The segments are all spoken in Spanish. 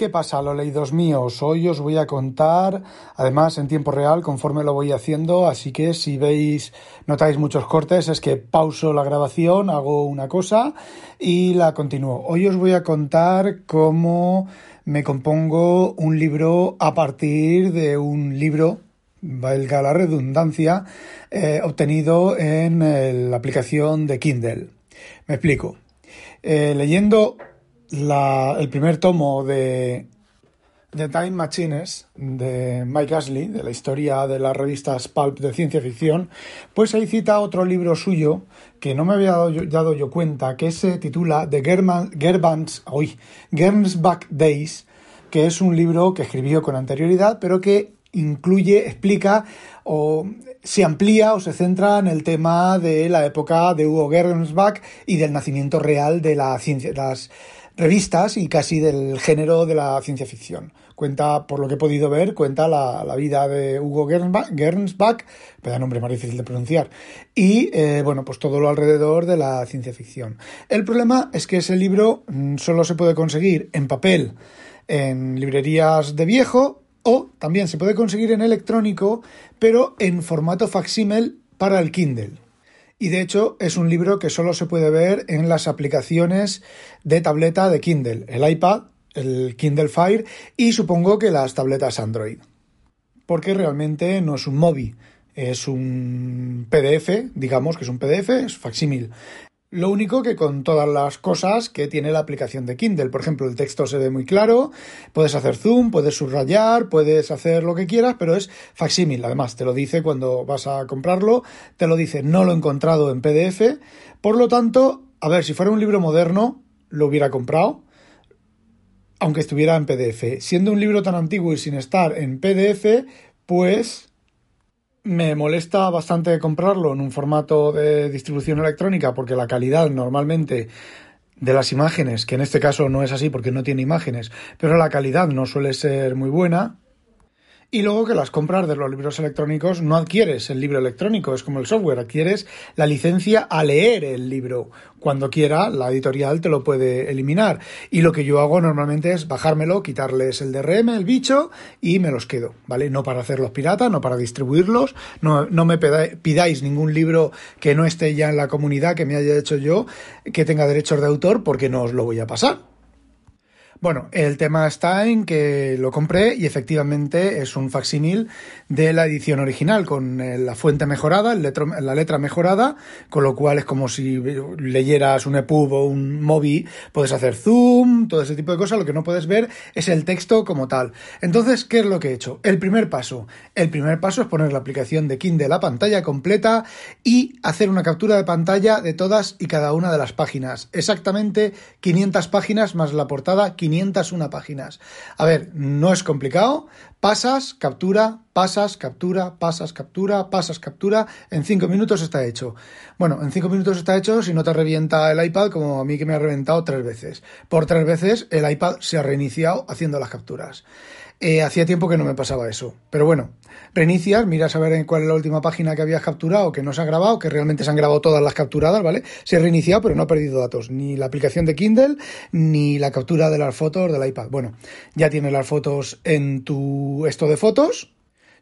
¿Qué pasa, leídos míos? Hoy os voy a contar, además en tiempo real, conforme lo voy haciendo, así que si veis, notáis muchos cortes, es que pauso la grabación, hago una cosa y la continúo. Hoy os voy a contar cómo me compongo un libro a partir de un libro, valga la redundancia, eh, obtenido en eh, la aplicación de Kindle. Me explico. Eh, leyendo el primer tomo de The Time Machines de Mike Ashley, de la historia de las revistas Pulp de ciencia ficción, pues ahí cita otro libro suyo que no me había dado yo, cuenta, que se titula The Gerbans, Gernsback Days, que es un libro que escribió con anterioridad, pero que incluye, explica o se amplía o se centra en el tema de la época de Hugo Gernsback y del nacimiento real de la ciencia, las revistas y casi del género de la ciencia ficción. Cuenta, por lo que he podido ver, cuenta la, vida de Hugo Gernsback, vaya nombre más difícil de pronunciar, y eh, bueno, pues todo lo alrededor de la ciencia ficción. El problema es que ese libro mm, solo se puede conseguir en papel en librerías de viejo o también se puede conseguir en electrónico, pero en formato facsímil para el Kindle. Y de hecho es un libro que solo se puede ver en las aplicaciones de tableta de Kindle, el iPad, el Kindle Fire y supongo que las tabletas Android. Porque realmente no es un móvil, es un PDF, digamos que es un PDF, es facsímil. Lo único que con todas las cosas que tiene la aplicación de Kindle. Por ejemplo, el texto se ve muy claro, puedes hacer zoom, puedes subrayar, puedes hacer lo que quieras, pero es facsímil. Además, te lo dice cuando vas a comprarlo, te lo dice, no lo he encontrado en PDF. Por lo tanto, a ver, si fuera un libro moderno, lo hubiera comprado, aunque estuviera en PDF. Siendo un libro tan antiguo y sin estar en PDF, pues me molesta bastante comprarlo en un formato de distribución electrónica porque la calidad normalmente de las imágenes, que en este caso no es así porque no tiene imágenes, pero la calidad no suele ser muy buena. Y luego que las compras de los libros electrónicos no adquieres el libro electrónico, es como el software, adquieres la licencia a leer el libro. Cuando quiera, la editorial te lo puede eliminar. Y lo que yo hago normalmente es bajármelo, quitarles el DRM, el bicho, y me los quedo, ¿vale? No para hacerlos piratas, no para distribuirlos, no, no me pidáis ningún libro que no esté ya en la comunidad, que me haya hecho yo, que tenga derechos de autor, porque no os lo voy a pasar. Bueno, el tema está en que lo compré y efectivamente es un facsímil de la edición original con eh, la fuente mejorada, la letra mejorada, con lo cual es como si leyeras un EPUB o un MOBI, puedes hacer zoom, todo ese tipo de cosas, lo que no puedes ver es el texto como tal. Entonces, ¿qué es lo que he hecho? El primer paso. El primer paso es poner la aplicación de Kindle a la pantalla completa y hacer una captura de pantalla de todas y cada una de las páginas. Exactamente 500 páginas más la portada, 501 páginas. A ver, no es complicado. Pasas, captura, pasas, captura, pasas, captura, pasas, captura. En cinco minutos está hecho. Bueno, en cinco minutos está hecho si no te revienta el iPad como a mí que me ha reventado tres veces. Por tres veces el iPad se ha reiniciado haciendo las capturas. Eh, hacía tiempo que no me pasaba eso. Pero bueno, reinicias, miras a ver cuál es la última página que habías capturado, que no se ha grabado, que realmente se han grabado todas las capturadas, ¿vale? Se ha reiniciado, pero no ha perdido datos, ni la aplicación de Kindle, ni la captura de las fotos del iPad. Bueno, ya tienes las fotos en tu esto de fotos,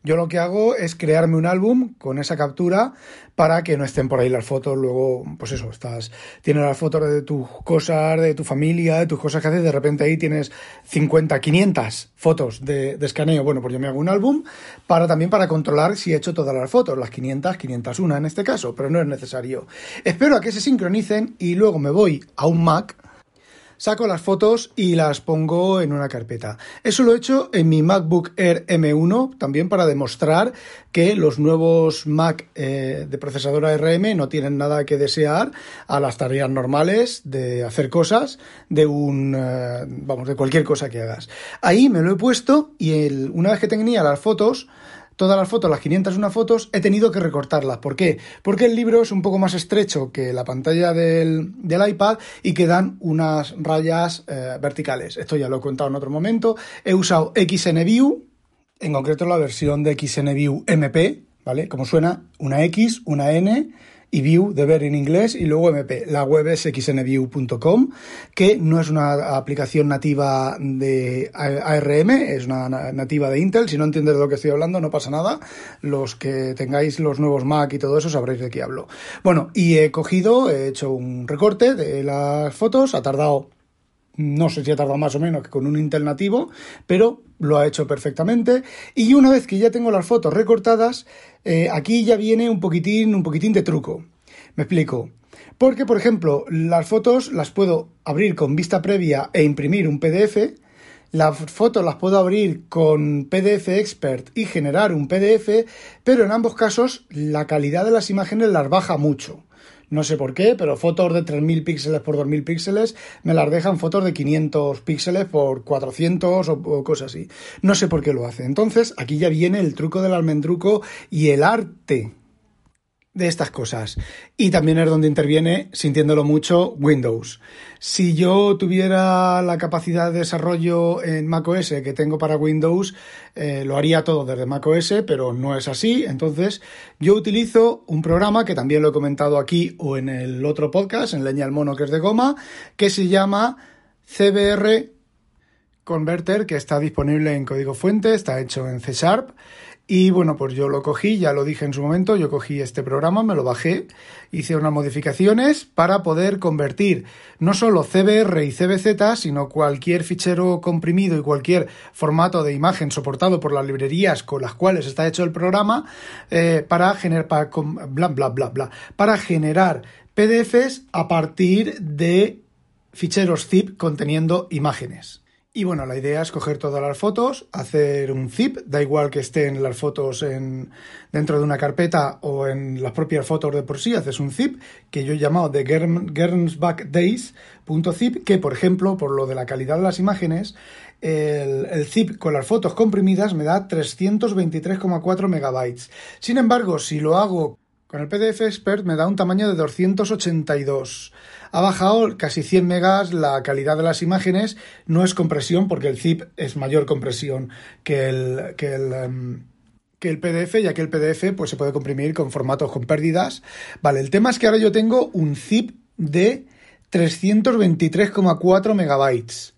yo lo que hago es crearme un álbum con esa captura para que no estén por ahí las fotos. Luego, pues eso, estás, tienes las fotos de tus cosas, de tu familia, de tus cosas que haces. De repente ahí tienes 50, 500 fotos de, de escaneo. Bueno, pues yo me hago un álbum para también para controlar si he hecho todas las fotos, las 500, 501 en este caso, pero no es necesario. Espero a que se sincronicen y luego me voy a un Mac saco las fotos y las pongo en una carpeta. Eso lo he hecho en mi MacBook Air M1 también para demostrar que los nuevos Mac eh, de procesador ARM no tienen nada que desear a las tareas normales de hacer cosas de un eh, vamos de cualquier cosa que hagas. Ahí me lo he puesto y el, una vez que tenía las fotos todas las fotos, las 501 fotos, he tenido que recortarlas. ¿Por qué? Porque el libro es un poco más estrecho que la pantalla del, iPad y quedan unas rayas eh, verticales. Esto ya lo he contado en otro momento. He usado XNView, en concreto la versión de XNView MP, ¿vale? Como suena, una X, una N y View de ver en inglés y luego MP. La web es xnview.com, que no es una aplicación nativa de ARM, es una nativa de Intel. Si no entiendes de lo que estoy hablando, no pasa nada. Los que tengáis los nuevos Mac y todo eso sabréis de qué hablo. Bueno, y he cogido, he hecho un recorte de las fotos, ha tardado no sé si ha tardado más o menos que con un Intel nativo, pero lo ha hecho perfectamente. Y una vez que ya tengo las fotos recortadas, eh, aquí ya viene un poquitín, un poquitín de truco. Me explico. Porque, por ejemplo, las fotos las puedo abrir con vista previa e imprimir un PDF. Las fotos las puedo abrir con PDF Expert y generar un PDF, pero en ambos casos la calidad de las imágenes las baja mucho. No sé por qué, pero fotos de 3000 píxeles por 2000 píxeles me las dejan fotos de 500 píxeles por 400 o, o, cosas así. No sé por qué lo hace. Entonces, aquí ya viene el truco del almendruco y el arte de estas cosas. Y también es donde interviene, sintiéndolo mucho, Windows. Si yo tuviera la capacidad de desarrollo en macOS que tengo para Windows, eh, lo haría todo desde macOS, pero no es así. Entonces, yo utilizo un programa que también lo he comentado aquí o en el otro podcast, en Leña al Mono, que es de goma, que se llama CBR Converter, que está disponible en código fuente, está hecho en C Sharp y bueno, pues yo lo cogí, ya lo dije en su momento, yo cogí este programa, me lo bajé, hice unas modificaciones para poder convertir no solo CBR y CBZ, sino cualquier fichero comprimido y cualquier formato de imagen soportado por las librerías con las cuales está hecho el programa, eh, para generar, para, bla, bla, bla, bla, para generar PDFs a partir de ficheros zip conteniendo imágenes. Y bueno, la idea es coger todas las fotos, hacer un zip, da igual que estén las fotos en, dentro de una carpeta o en las propias fotos de por sí, haces un zip que yo he llamado de Gernsbackdays.zip, que por ejemplo, por lo de la calidad de las imágenes, el, el zip con las fotos comprimidas me da 323,4 megabytes. Sin embargo, si lo hago con el PDF Expert me da un tamaño de 282. Ha bajado casi 100 megas la calidad de las imágenes. No es compresión porque el zip es mayor compresión que el, que el, um, que el PDF, ya que el PDF pues, se puede comprimir con formatos con pérdidas. Vale, el tema es que ahora yo tengo un zip de 323,4 megabytes.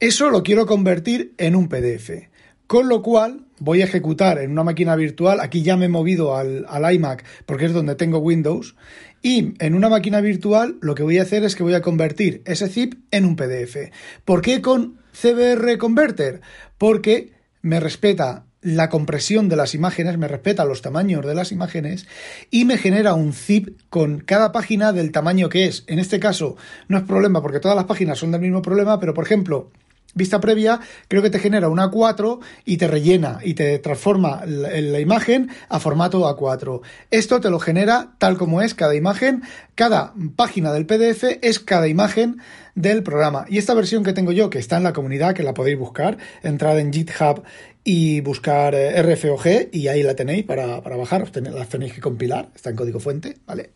Eso lo quiero convertir en un PDF. Con lo cual voy a ejecutar en una máquina virtual, aquí ya me he movido al, iMac porque es donde tengo Windows, y en una máquina virtual lo que voy a hacer es que voy a convertir ese zip en un PDF. ¿Por qué con CBR Converter? Porque me respeta la compresión de las imágenes, me respeta los tamaños de las imágenes y me genera un zip con cada página del tamaño que es. En este caso no es problema porque todas las páginas son del mismo problema, pero por ejemplo, vista previa, creo que te genera una A4 y te rellena y te transforma la, imagen a formato A4. Esto te lo genera tal como es cada imagen, cada página del PDF es cada imagen del programa. Y esta versión que tengo yo, que está en la comunidad, que la podéis buscar, entrar en GitHub y buscar eh, RFOG y ahí la tenéis para, para bajar, las tenéis que compilar, está en código fuente, ¿vale?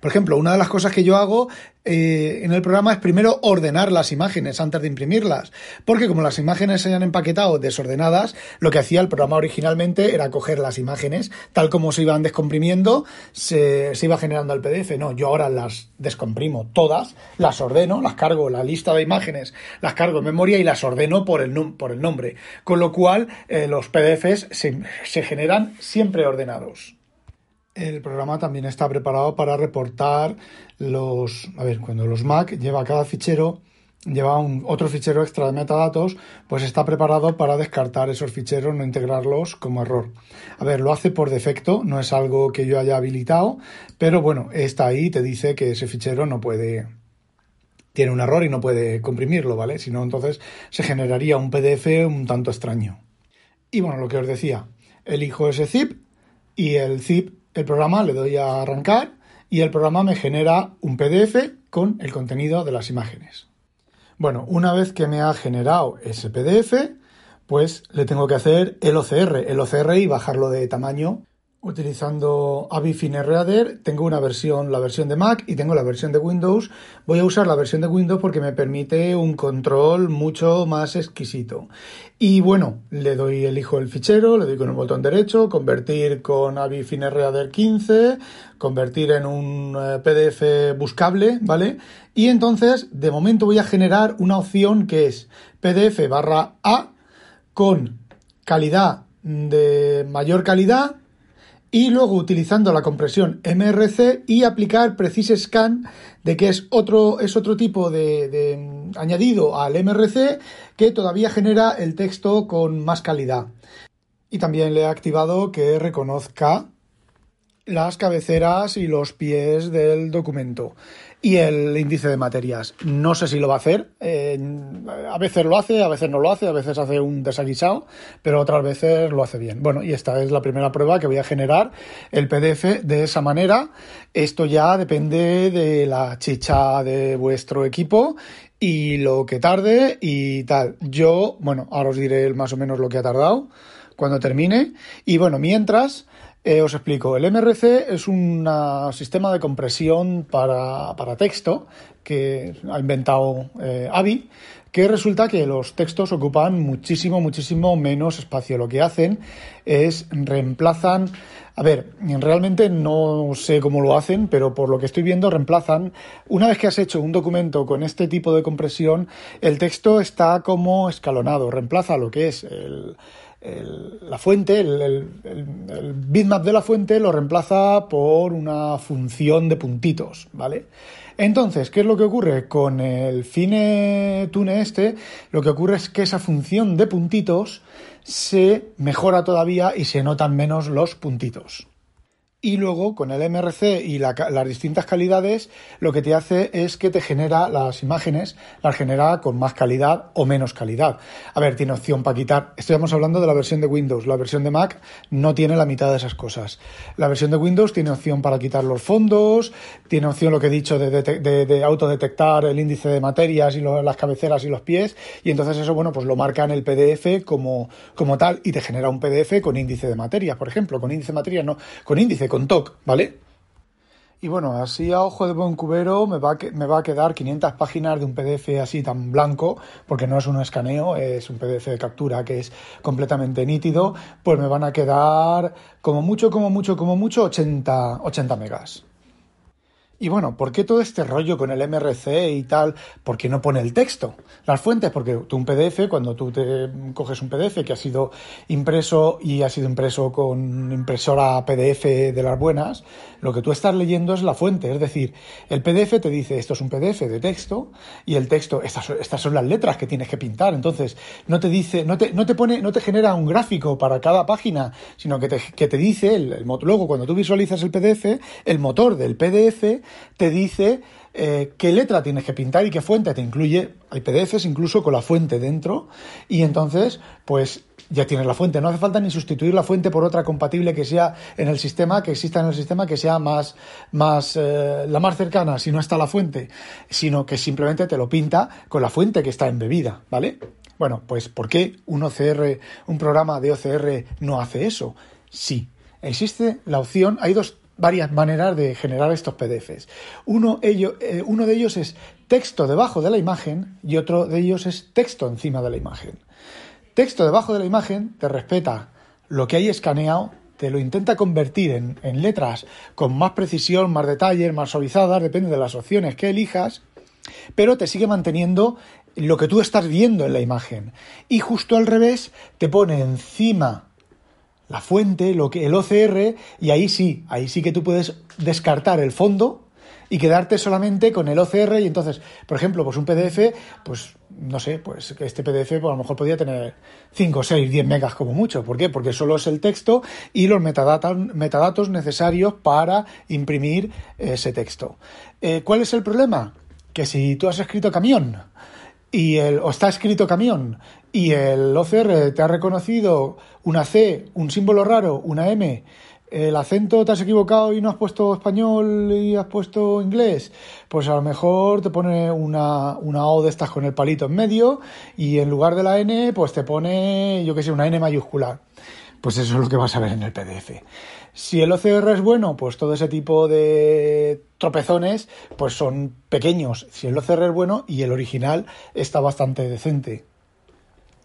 Por ejemplo, una de las cosas que yo hago eh, en el programa es primero ordenar las imágenes antes de imprimirlas, porque como las imágenes se hayan empaquetado desordenadas, lo que hacía el programa originalmente era coger las imágenes, tal como se iban descomprimiendo, se, iba generando el PDF. No, yo ahora las descomprimo todas, las ordeno, las cargo, la lista de imágenes, las cargo en memoria y las ordeno por el, por el nombre, con lo cual eh, los PDFs se generan siempre ordenados el programa también está preparado para reportar los, a ver, cuando los Mac lleva cada fichero, lleva un, otro fichero extra de metadatos, pues está preparado para descartar esos ficheros, no integrarlos como error. A ver, lo hace por defecto, no es algo que yo haya habilitado, pero bueno, está ahí, te dice que ese fichero no puede, tiene un error y no puede comprimirlo, ¿vale? Si no, entonces se generaría un PDF un tanto extraño. Y bueno, lo que os decía, elijo ese zip y el zip el programa le doy a arrancar y el programa me genera un PDF con el contenido de las imágenes. Bueno, una vez que me ha generado ese PDF, pues le tengo que hacer el OCR, el OCR y bajarlo de tamaño utilizando Avi Reader. Tengo una versión, la versión de Mac y tengo la versión de Windows. Voy a usar la versión de Windows porque me permite un control mucho más exquisito. Y bueno, le doy, elijo el fichero, le doy con el botón derecho, convertir con Avi Reader 15, convertir en un eh, PDF buscable, ¿vale? Y entonces, de momento voy a generar una opción que es PDF barra A con calidad de mayor calidad y luego utilizando la compresión MRC y aplicar Precise Scan, de que es otro, es otro tipo de, mm, añadido al MRC que todavía genera el texto con más calidad. Y también le he activado que reconozca las cabeceras y los pies del documento y el índice de materias. No sé si lo va a hacer. Eh, a veces lo hace, a veces no lo hace, a veces hace un desaguisado, pero otras veces lo hace bien. Bueno, y esta es la primera prueba que voy a generar el PDF de esa manera. Esto ya depende de la chicha de vuestro equipo y lo que tarde y tal. Yo, bueno, ahora os diré más o menos lo que ha tardado cuando termine. Y bueno, mientras eh, os explico, el MRC es un sistema de compresión para, texto que ha inventado eh, Avi, que resulta que los textos ocupan muchísimo, muchísimo menos espacio. Lo que hacen es reemplazan, a ver, realmente no sé cómo lo hacen, pero por lo que estoy viendo reemplazan, una vez que has hecho un documento con este tipo de compresión, el texto está como escalonado, reemplaza lo que es el la fuente, el, bitmap de la fuente lo reemplaza por una función de puntitos, ¿vale? Entonces, ¿qué es lo que ocurre? Con el Fine Tune este, lo que ocurre es que esa función de puntitos se mejora todavía y se notan menos los puntitos. Y luego con el MRC y las distintas calidades, lo que te hace es que te genera las imágenes, las genera con más calidad o menos calidad. A ver, tiene opción para quitar. Estamos hablando de la versión de Windows. La versión de Mac no tiene la mitad de esas cosas. La versión de Windows tiene opción para quitar los fondos, tiene opción, lo que he dicho, de, de, autodetectar el índice de materias y las cabeceras y los pies. Y entonces eso, bueno, pues lo marca en el PDF como, como tal y te genera un PDF con índice de materias, por ejemplo. Con índice de materias, no, con índice con TOC, ¿vale? Y bueno, así a ojo de buen cubero me va, a, me va a quedar 500 páginas de un PDF así tan blanco, porque no es un escaneo, es un PDF de captura que es completamente nítido, pues me van a quedar como mucho, como mucho, como mucho 80, 80 megas. Y bueno, ¿por qué todo este rollo con el MRC y tal? ¿Por qué no pone el texto? Las fuentes, porque tú un PDF, cuando tú te coges un PDF que ha sido impreso y ha sido impreso con impresora PDF de las buenas, lo que tú estás leyendo es la fuente. Es decir, el PDF te dice esto es un PDF de texto y el texto, estas, estas son las letras que tienes que pintar. Entonces, no te dice, no te, no te pone, no te genera un gráfico para cada página, sino que te, que te dice, el, el, luego cuando tú visualizas el PDF, el motor del PDF te dice eh, qué letra tienes que pintar y qué fuente te incluye. Hay PDFs incluso con la fuente dentro y entonces pues ya tienes la fuente. No hace falta ni sustituir la fuente por otra compatible que sea en el sistema, que exista en el sistema, que sea más, más eh, la más cercana si no está la fuente, sino que simplemente te lo pinta con la fuente que está embebida, ¿vale? Bueno, pues ¿por qué un OCR, un programa de OCR no hace eso? Sí, existe la opción, hay dos varias maneras de generar estos PDFs. Uno, eh, uno de ellos es texto debajo de la imagen y otro de ellos es texto encima de la imagen. Texto debajo de la imagen te respeta lo que hay escaneado, te lo intenta convertir en, en letras con más precisión, más detalles, más suavizadas, depende de las opciones que elijas, pero te sigue manteniendo lo que tú estás viendo en la imagen. Y justo al revés, te pone encima la fuente, lo que, el OCR, y ahí sí, ahí sí que tú puedes descartar el fondo y quedarte solamente con el OCR y entonces, por ejemplo, pues un PDF, pues no sé, pues este PDF pues a lo mejor podría tener 5, 6, 10 megas como mucho. ¿Por qué? Porque solo es el texto y los metadatos necesarios para imprimir ese texto. Eh, ¿Cuál es el problema? Que si tú has escrito camión y el, o está escrito camión y el OCR te ha reconocido una C, un símbolo raro, una M, el acento te has equivocado y no has puesto español y has puesto inglés, pues a lo mejor te pone una, una O de estas con el palito en medio y en lugar de la N, pues te pone, yo qué sé, una N mayúscula. pues eso es lo que vas a ver en el PDF. Si el OCR es bueno, pues todo ese tipo de tropezones pues son pequeños. Si el OCR es bueno y el original está bastante decente.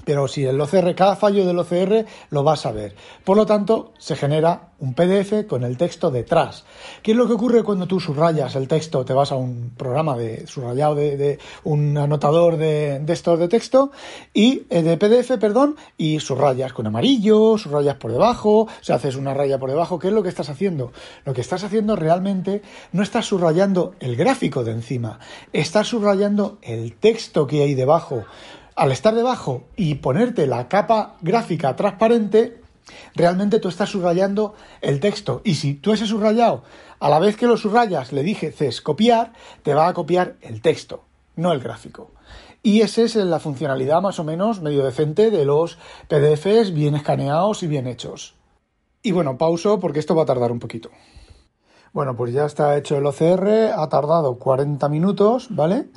Pero si el OCR, cada fallo del OCR lo vas a ver. Por lo tanto, se genera un PDF con el texto detrás. ¿Qué es lo que ocurre cuando tú subrayas el texto? Te vas a un programa de subrayado de, un anotador de, de, estos de texto y eh, de PDF, perdón, y subrayas con amarillo, subrayas por debajo, se haces una raya por debajo. ¿Qué es lo que estás haciendo? Lo que estás haciendo realmente no estás subrayando el gráfico de encima, estás subrayando el texto que hay debajo al estar debajo y ponerte la capa gráfica transparente, realmente tú estás subrayando el texto. Y si tú ese subrayado, a la vez que lo subrayas, le dices copiar, te va a copiar el texto, no el gráfico. Y esa es la funcionalidad más o menos medio decente de los PDFs bien escaneados y bien hechos. Y bueno, pauso porque esto va a tardar un poquito. Bueno, pues ya está hecho el OCR, ha tardado 40 minutos, ¿vale?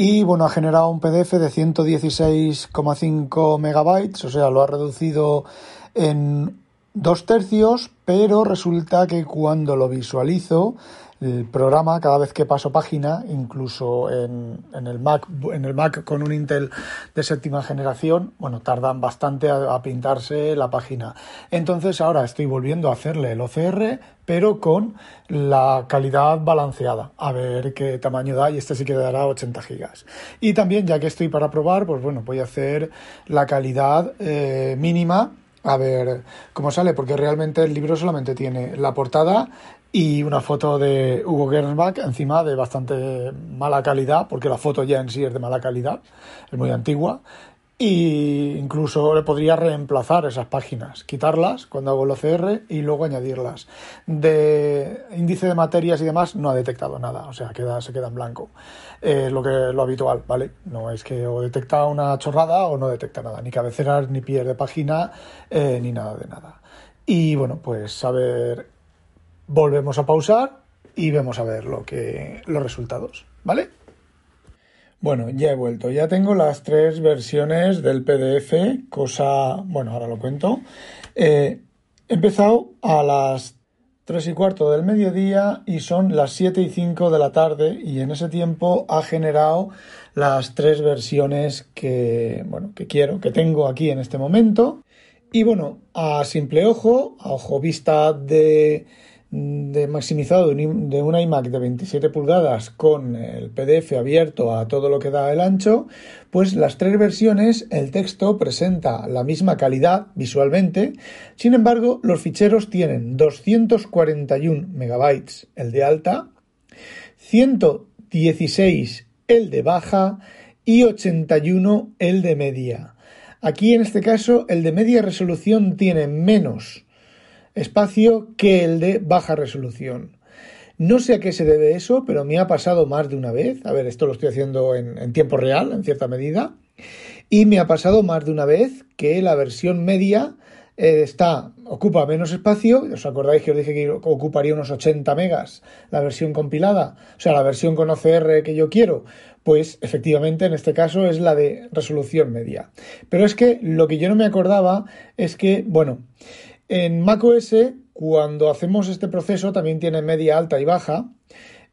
Y bueno, ha generado un PDF de 116,5 megabytes, o sea, lo ha reducido en dos tercios, pero resulta que cuando lo visualizo el programa cada vez que paso página, incluso en, el Mac, en el Mac con un Intel de séptima generación, bueno, tardan bastante a, pintarse la página. Entonces ahora estoy volviendo a hacerle el OCR, pero con la calidad balanceada. A ver qué tamaño da y este sí que dará 80 gigas. Y también, ya que estoy para probar, pues bueno, voy a hacer la calidad eh, mínima a ver cómo sale, porque realmente el libro solamente tiene la portada y una foto de Hugo Gernsback encima de bastante mala calidad, porque la foto ya en sí es de mala calidad, es muy antigua, y incluso le podría reemplazar esas páginas, quitarlas cuando hago el OCR y luego añadirlas. De índice de materias y demás no ha detectado nada, o sea, queda, se queda en blanco. Lo que lo habitual, ¿vale? No es que o detecta una chorrada o no detecta nada, ni cabeceras, ni pies de página, eh, ni nada de nada. Y bueno, pues a ver volvemos a pausar y vemos a ver lo que, los resultados, ¿vale? Bueno, ya he vuelto, ya tengo las tres versiones del PDF, cosa, bueno, ahora lo cuento. Eh, he empezado a las 3 y cuarto del mediodía y son las 7 y 5 de la tarde y en ese tiempo ha generado las tres versiones que, bueno, que quiero, que tengo aquí en este momento. Y bueno, a simple ojo, a ojo vista de de maximizado de una iMac de 27 pulgadas con el PDF abierto a todo lo que da el ancho, pues las tres versiones el texto presenta la misma calidad visualmente, sin embargo los ficheros tienen 241 megabytes el de alta, 116 el de baja y 81 el de media. Aquí en este caso el de media resolución tiene menos espacio que el de baja resolución. No sé a qué se debe eso, pero me ha pasado más de una vez. A ver, esto lo estoy haciendo en, tiempo real, en cierta medida. Y me ha pasado más de una vez que la versión media eh, está, ocupa menos espacio. ¿Os acordáis que os dije que ocuparía unos 80 megas la versión compilada? O sea, la versión con OCR que yo quiero. Pues efectivamente en este caso es la de resolución media. Pero es que lo que yo no me acordaba es que, bueno, en macOS, cuando hacemos este proceso, también tiene media, alta y baja.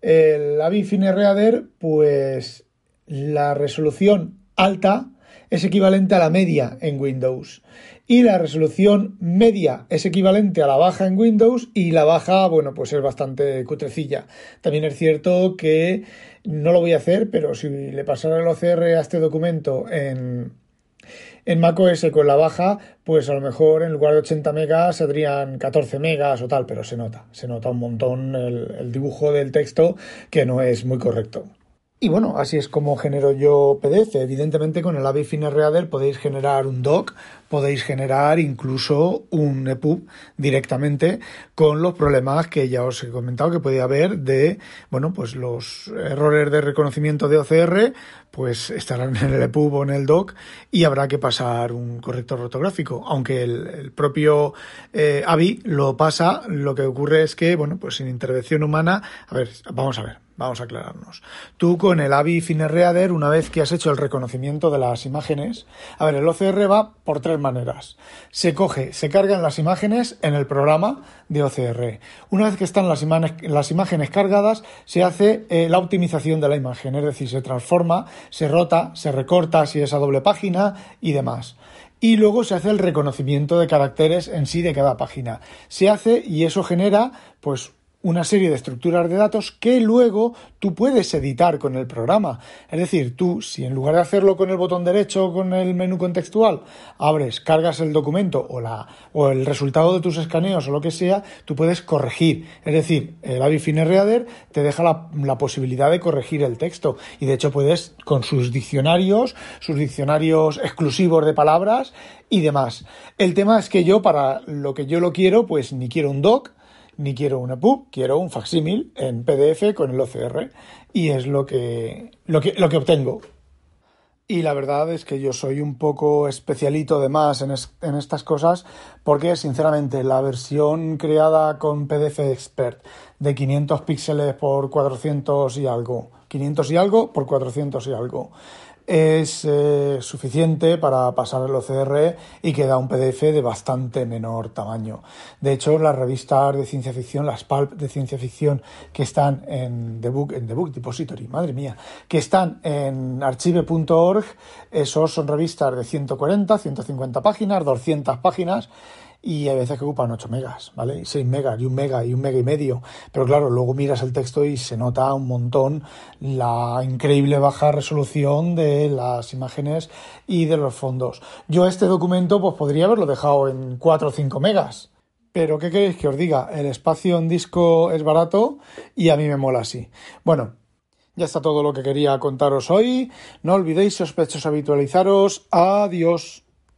El AVI Fine Reader, pues la resolución alta es equivalente a la media en Windows. Y la resolución media es equivalente a la baja en Windows y la baja, bueno, pues es bastante cutrecilla. También es cierto que no lo voy a hacer, pero si le pasara el OCR a este documento en, en macOS con la baja, pues a lo mejor en lugar de 80 megas serían 14 megas o tal, pero se nota, se nota un montón el, el dibujo del texto que no es muy correcto. Y bueno, así es como genero yo PDF. Evidentemente con el AVI Fine Reader podéis generar un doc, podéis generar incluso un EPUB directamente con los problemas que ya os he comentado que puede haber de, bueno, pues los errores de reconocimiento de OCR, pues estarán en el EPUB o en el doc y habrá que pasar un corrector ortográfico. Aunque el, propio AVI eh, lo pasa, lo que ocurre es que, bueno, pues sin intervención humana, a ver, vamos a ver Vamos a aclararnos. Tú con el AVI Reader, una vez que has hecho el reconocimiento de las imágenes, a ver, el OCR va por tres maneras. Se coge, se cargan las imágenes en el programa de OCR. Una vez que están las, las imágenes cargadas, se hace eh, la optimización de la imagen, es decir, se transforma, se rota, se recorta si es a doble página y demás y luego se hace el reconocimiento de caracteres en sí de cada página. Se hace y eso genera pues una serie de estructuras de datos que luego tú puedes editar con el programa. Es decir, tú, si en lugar de hacerlo con el botón derecho o con el menú contextual, abres, cargas el documento o, la, o el resultado de tus escaneos o lo que sea, tú puedes corregir. Es decir, el Avifine Reader te deja la, la posibilidad de corregir el texto y de hecho puedes con sus diccionarios, sus diccionarios exclusivos de palabras y demás. El tema es que yo para lo que yo lo quiero, pues ni quiero un doc, ni quiero una pub, quiero un facsímil en PDF con el OCR y es lo que, lo que, lo que obtengo. Y la verdad es que yo soy un poco especialito de más en, en, estas cosas porque sinceramente la versión creada con PDF Expert de 500 píxeles por 400 y algo, 500 y algo por 400 y algo, es eh, suficiente para pasar el OCR y queda un PDF de bastante menor tamaño. De hecho, las revistas de ciencia ficción, las pulp de ciencia ficción que están en The Book, en The Book Depository, madre mía, que están en archive.org, esos son revistas de 140, 150 páginas, 200 páginas y hay veces que ocupan 8 megas, ¿vale? 6 megas y un mega y un mega y medio. Pero claro, luego miras el texto y se nota un montón la increíble baja resolución de las imágenes y de los fondos. Yo este documento pues podría haberlo dejado en 4 o 5 megas. Pero ¿qué queréis que os diga? El espacio en disco es barato y a mí me mola así. Bueno, ya está todo lo que quería contaros hoy. No olvidéis, sospechosos, habitualizaros. Adiós.